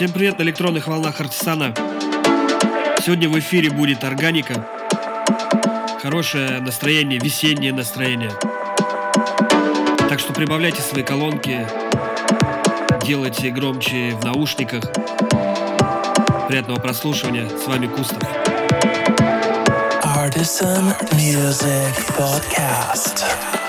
Всем привет на электронных волнах Артисана. Сегодня в эфире будет органика. Хорошее настроение, весеннее настроение. Так что прибавляйте свои колонки, делайте громче в наушниках. Приятного прослушивания. С вами Кустов. Artisan Music Podcast.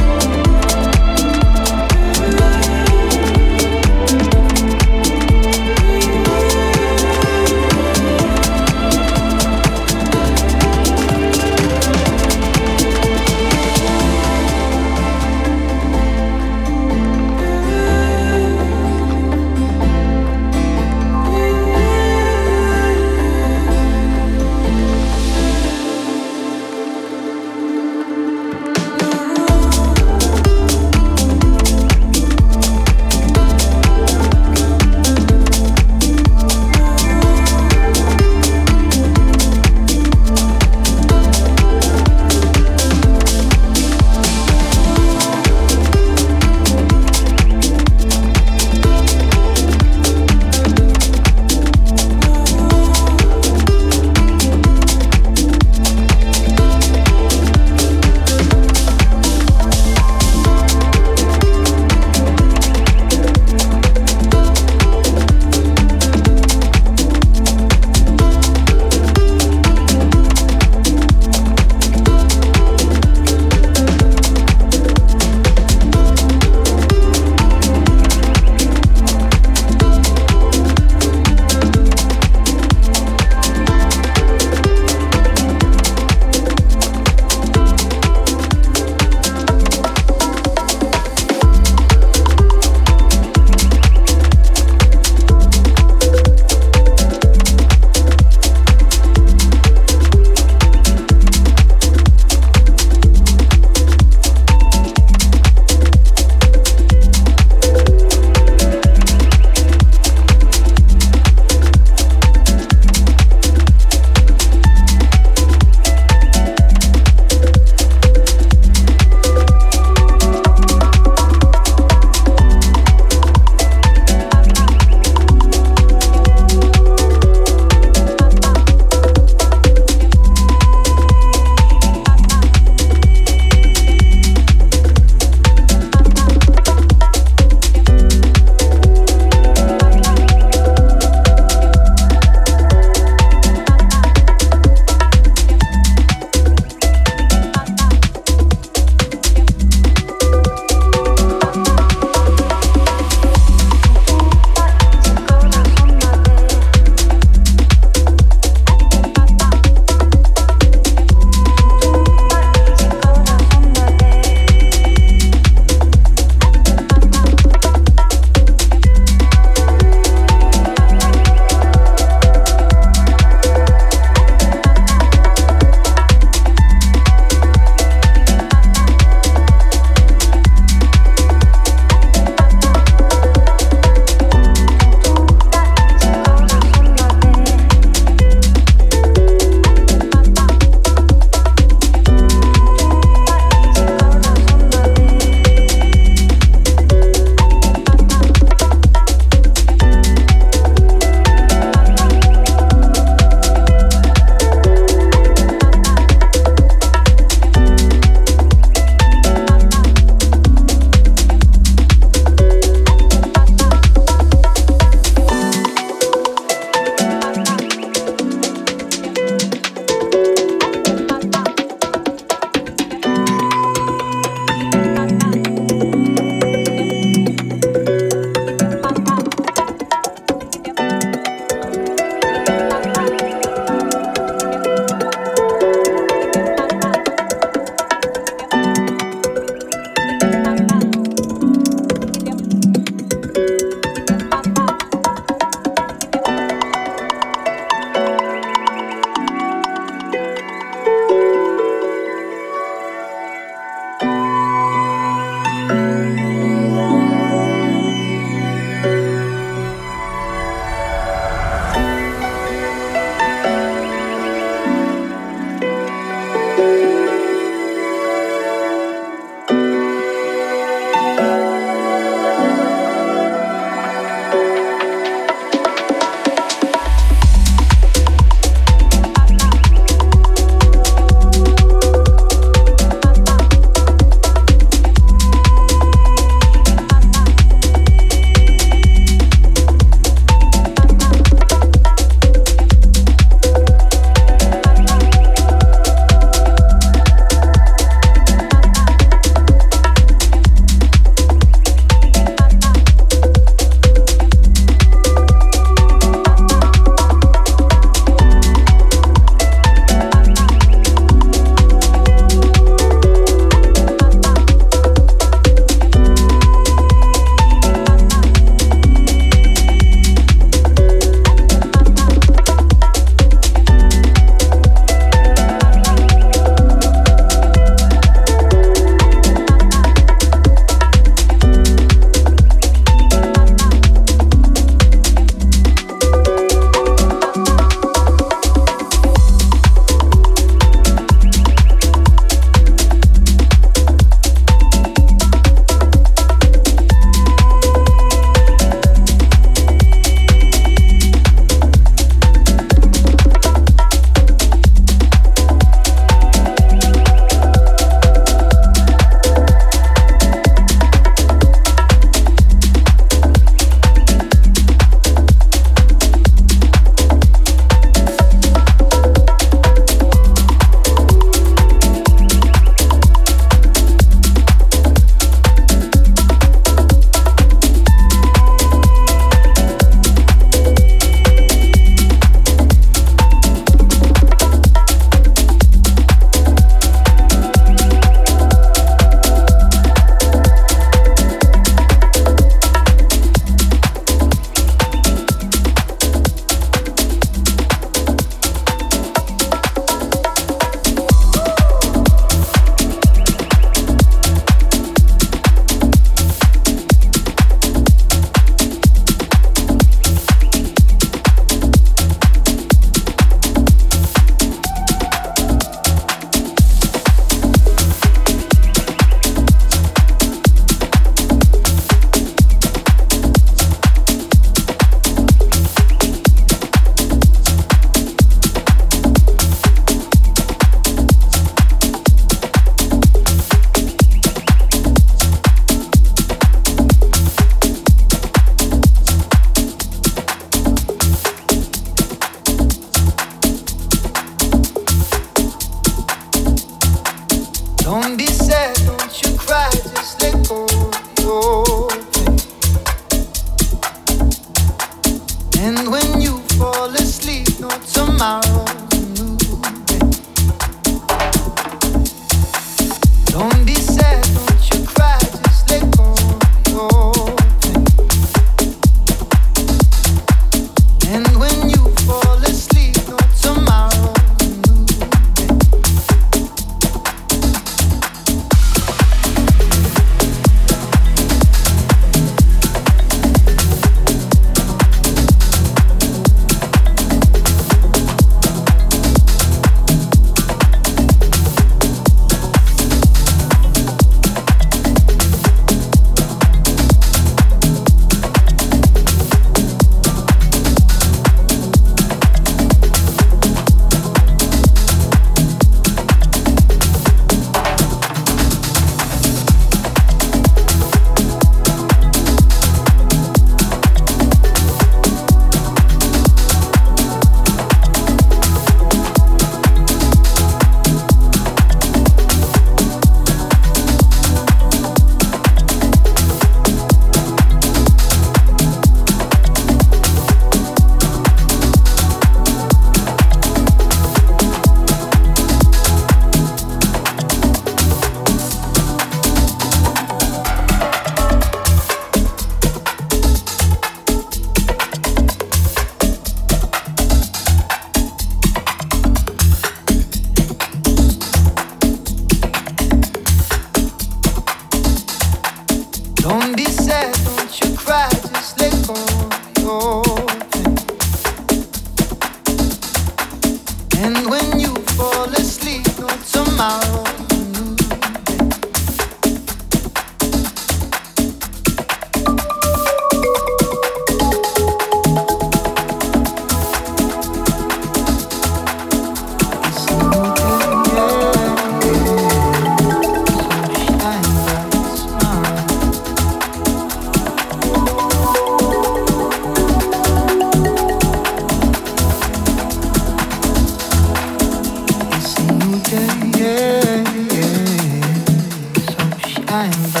time.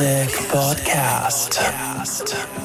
Music Podcast.